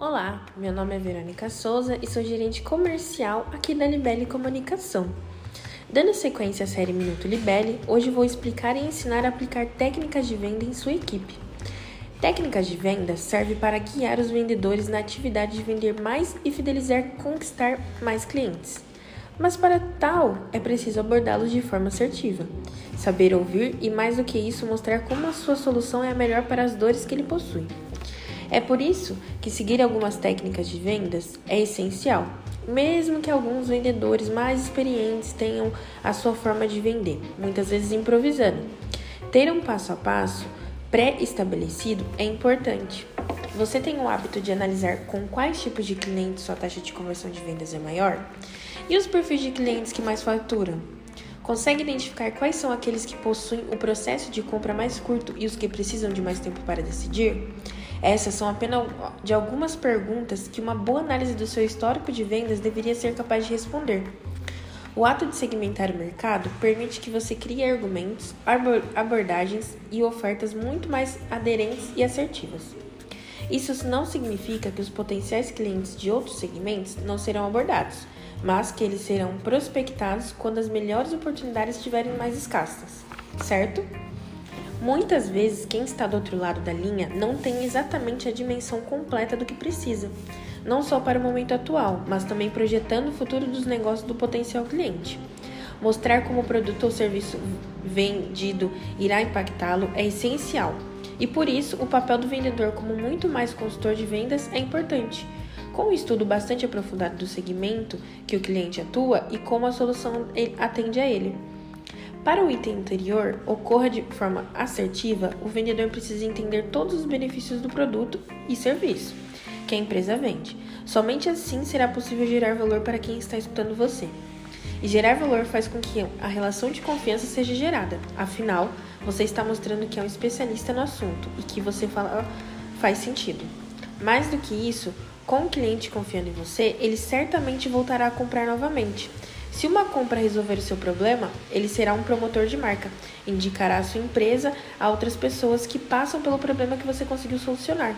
Olá, meu nome é Verônica Souza e sou gerente comercial aqui da Libele Comunicação. Dando sequência à série Minuto Libele, hoje vou explicar e ensinar a aplicar técnicas de venda em sua equipe. Técnicas de venda servem para guiar os vendedores na atividade de vender mais e fidelizar conquistar mais clientes. Mas para tal, é preciso abordá-los de forma assertiva, saber ouvir e, mais do que isso, mostrar como a sua solução é a melhor para as dores que ele possui. É por isso que seguir algumas técnicas de vendas é essencial, mesmo que alguns vendedores mais experientes tenham a sua forma de vender, muitas vezes improvisando. Ter um passo a passo pré-estabelecido é importante. Você tem o hábito de analisar com quais tipos de clientes sua taxa de conversão de vendas é maior? E os perfis de clientes que mais faturam? Consegue identificar quais são aqueles que possuem o processo de compra mais curto e os que precisam de mais tempo para decidir? Essas são apenas de algumas perguntas que uma boa análise do seu histórico de vendas deveria ser capaz de responder. O ato de segmentar o mercado permite que você crie argumentos, abordagens e ofertas muito mais aderentes e assertivas. Isso não significa que os potenciais clientes de outros segmentos não serão abordados, mas que eles serão prospectados quando as melhores oportunidades estiverem mais escassas, certo? Muitas vezes, quem está do outro lado da linha não tem exatamente a dimensão completa do que precisa, não só para o momento atual, mas também projetando o futuro dos negócios do potencial cliente. Mostrar como o produto ou serviço vendido irá impactá-lo é essencial, e por isso o papel do vendedor como muito mais consultor de vendas é importante. Com um estudo bastante aprofundado do segmento que o cliente atua e como a solução atende a ele. Para o item anterior ocorra de forma assertiva, o vendedor precisa entender todos os benefícios do produto e serviço que a empresa vende. Somente assim será possível gerar valor para quem está escutando você. E gerar valor faz com que a relação de confiança seja gerada. Afinal, você está mostrando que é um especialista no assunto e que você fala faz sentido. Mais do que isso, com o cliente confiando em você, ele certamente voltará a comprar novamente. Se uma compra resolver o seu problema, ele será um promotor de marca, indicará a sua empresa a outras pessoas que passam pelo problema que você conseguiu solucionar.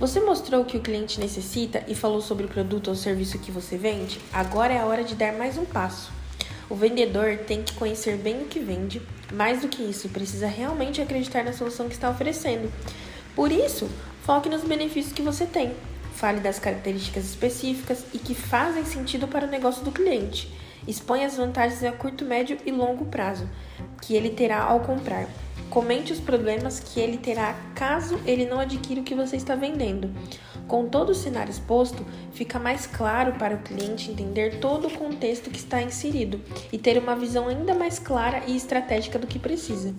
Você mostrou o que o cliente necessita e falou sobre o produto ou serviço que você vende? Agora é a hora de dar mais um passo. O vendedor tem que conhecer bem o que vende, mais do que isso, precisa realmente acreditar na solução que está oferecendo. Por isso, foque nos benefícios que você tem. Fale das características específicas e que fazem sentido para o negócio do cliente. Exponha as vantagens a curto, médio e longo prazo que ele terá ao comprar. Comente os problemas que ele terá caso ele não adquira o que você está vendendo. Com todo o cenário exposto, fica mais claro para o cliente entender todo o contexto que está inserido e ter uma visão ainda mais clara e estratégica do que precisa.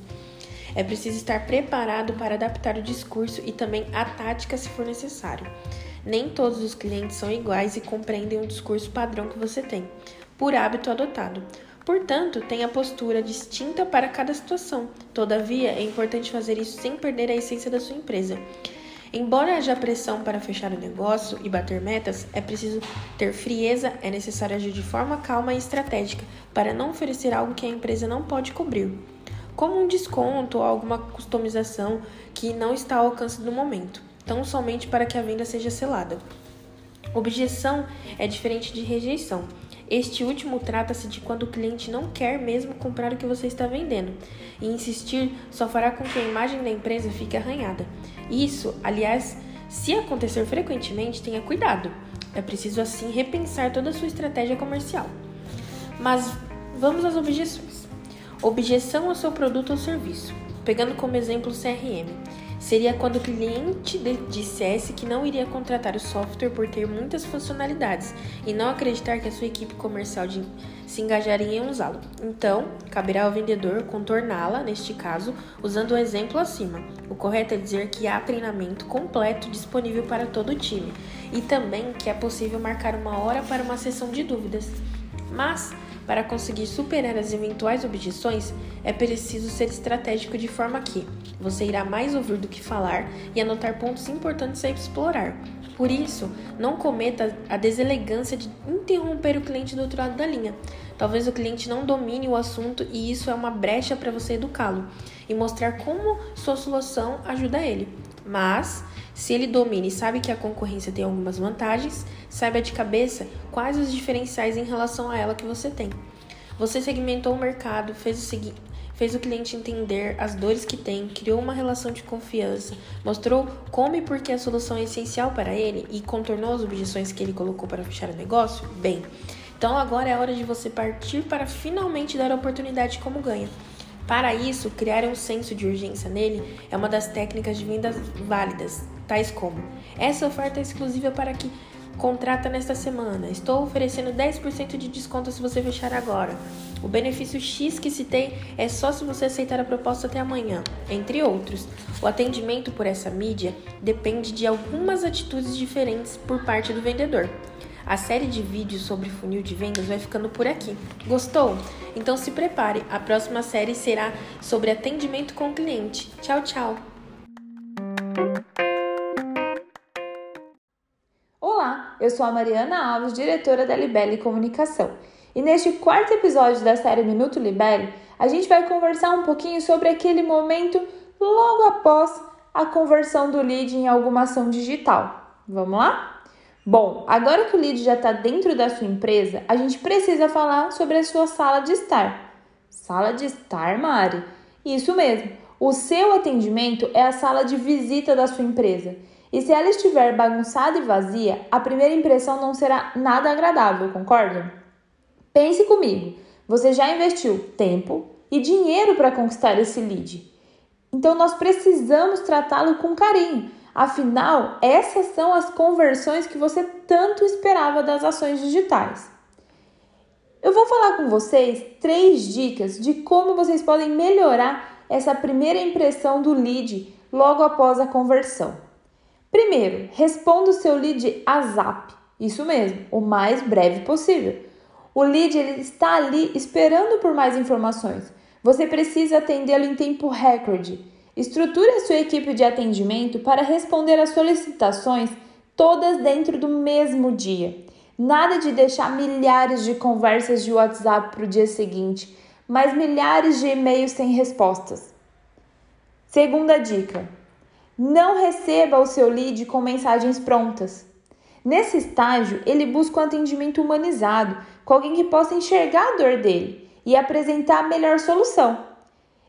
É preciso estar preparado para adaptar o discurso e também a tática se for necessário. Nem todos os clientes são iguais e compreendem o discurso padrão que você tem, por hábito adotado. Portanto, tenha postura distinta para cada situação. Todavia, é importante fazer isso sem perder a essência da sua empresa. Embora haja pressão para fechar o negócio e bater metas, é preciso ter frieza, é necessário agir de forma calma e estratégica para não oferecer algo que a empresa não pode cobrir, como um desconto ou alguma customização que não está ao alcance do momento tão somente para que a venda seja selada. Objeção é diferente de rejeição. Este último trata-se de quando o cliente não quer mesmo comprar o que você está vendendo, e insistir só fará com que a imagem da empresa fique arranhada. Isso, aliás, se acontecer frequentemente, tenha cuidado. É preciso assim repensar toda a sua estratégia comercial. Mas vamos às objeções. Objeção ao seu produto ou serviço. Pegando como exemplo o CRM seria quando o cliente dissesse que não iria contratar o software por ter muitas funcionalidades e não acreditar que a sua equipe comercial se engajaria em usá-lo. Então, caberá ao vendedor contorná-la, neste caso, usando o exemplo acima. O correto é dizer que há treinamento completo disponível para todo o time e também que é possível marcar uma hora para uma sessão de dúvidas. Mas, para conseguir superar as eventuais objeções, é preciso ser estratégico de forma que você irá mais ouvir do que falar e anotar pontos importantes a explorar. Por isso, não cometa a deselegância de interromper o cliente do outro lado da linha. Talvez o cliente não domine o assunto e isso é uma brecha para você educá-lo e mostrar como sua solução ajuda ele. Mas, se ele domina e sabe que a concorrência tem algumas vantagens, saiba de cabeça quais os diferenciais em relação a ela que você tem. Você segmentou o mercado, fez o fez o cliente entender as dores que tem, criou uma relação de confiança, mostrou como e por que a solução é essencial para ele e contornou as objeções que ele colocou para fechar o negócio? Bem, então agora é hora de você partir para finalmente dar a oportunidade como ganha. Para isso, criar um senso de urgência nele é uma das técnicas de vendas válidas, tais como: essa oferta é exclusiva para que Contrata nesta semana. Estou oferecendo 10% de desconto se você fechar agora. O benefício X que citei é só se você aceitar a proposta até amanhã, entre outros. O atendimento por essa mídia depende de algumas atitudes diferentes por parte do vendedor. A série de vídeos sobre funil de vendas vai ficando por aqui. Gostou? Então se prepare, a próxima série será sobre atendimento com o cliente. Tchau, tchau! Eu sou a Mariana Alves, diretora da Libelle Comunicação. E neste quarto episódio da série Minuto Libelle, a gente vai conversar um pouquinho sobre aquele momento logo após a conversão do lead em alguma ação digital. Vamos lá? Bom, agora que o lead já está dentro da sua empresa, a gente precisa falar sobre a sua sala de estar. Sala de estar, Mari? Isso mesmo. O seu atendimento é a sala de visita da sua empresa. E se ela estiver bagunçada e vazia, a primeira impressão não será nada agradável, concorda? Pense comigo, você já investiu tempo e dinheiro para conquistar esse lead. Então nós precisamos tratá-lo com carinho. Afinal, essas são as conversões que você tanto esperava das ações digitais. Eu vou falar com vocês três dicas de como vocês podem melhorar essa primeira impressão do lead logo após a conversão. Primeiro, responda o seu lead a zap. Isso mesmo, o mais breve possível. O lead ele está ali esperando por mais informações. Você precisa atendê-lo em tempo recorde. Estruture a sua equipe de atendimento para responder às solicitações todas dentro do mesmo dia. Nada de deixar milhares de conversas de WhatsApp para o dia seguinte, mas milhares de e-mails sem respostas. Segunda dica: não receba o seu lead com mensagens prontas. Nesse estágio, ele busca um atendimento humanizado, com alguém que possa enxergar a dor dele e apresentar a melhor solução.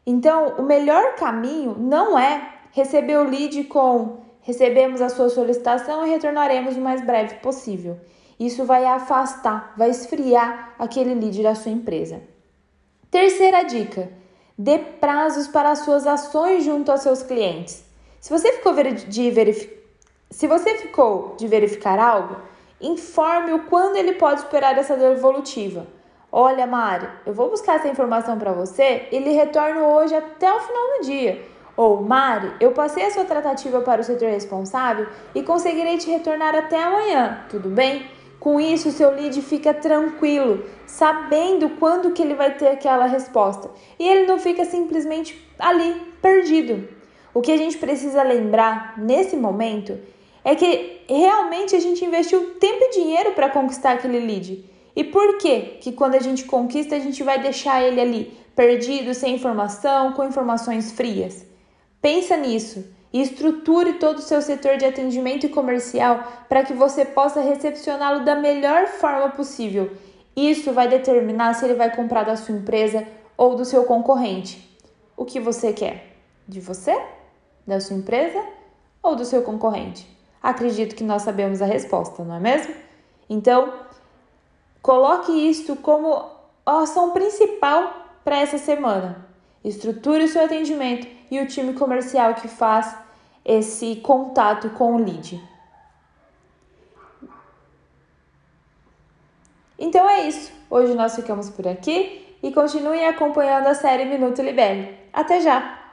Então, o melhor caminho não é receber o lead com recebemos a sua solicitação e retornaremos o mais breve possível. Isso vai afastar, vai esfriar aquele lead da sua empresa. Terceira dica: dê prazos para as suas ações junto aos seus clientes. Se você ficou de verificar se você ficou de verificar algo, informe-o quando ele pode esperar essa devolutiva. Olha, Mari, eu vou buscar essa informação para você e lhe retorno hoje até o final do dia. Ou, Mari, eu passei a sua tratativa para o setor responsável e conseguirei te retornar até amanhã, tudo bem? Com isso, seu lead fica tranquilo, sabendo quando que ele vai ter aquela resposta. E ele não fica simplesmente ali, perdido. O que a gente precisa lembrar nesse momento é que realmente a gente investiu tempo e dinheiro para conquistar aquele lead. E por que que quando a gente conquista a gente vai deixar ele ali perdido, sem informação, com informações frias? Pensa nisso e estruture todo o seu setor de atendimento e comercial para que você possa recepcioná-lo da melhor forma possível. Isso vai determinar se ele vai comprar da sua empresa ou do seu concorrente. O que você quer? De você? Da sua empresa ou do seu concorrente? Acredito que nós sabemos a resposta, não é mesmo? Então, coloque isto como a ação principal para essa semana. Estruture o seu atendimento e o time comercial que faz esse contato com o lead. Então é isso. Hoje nós ficamos por aqui e continuem acompanhando a série Minuto Libere. Até já!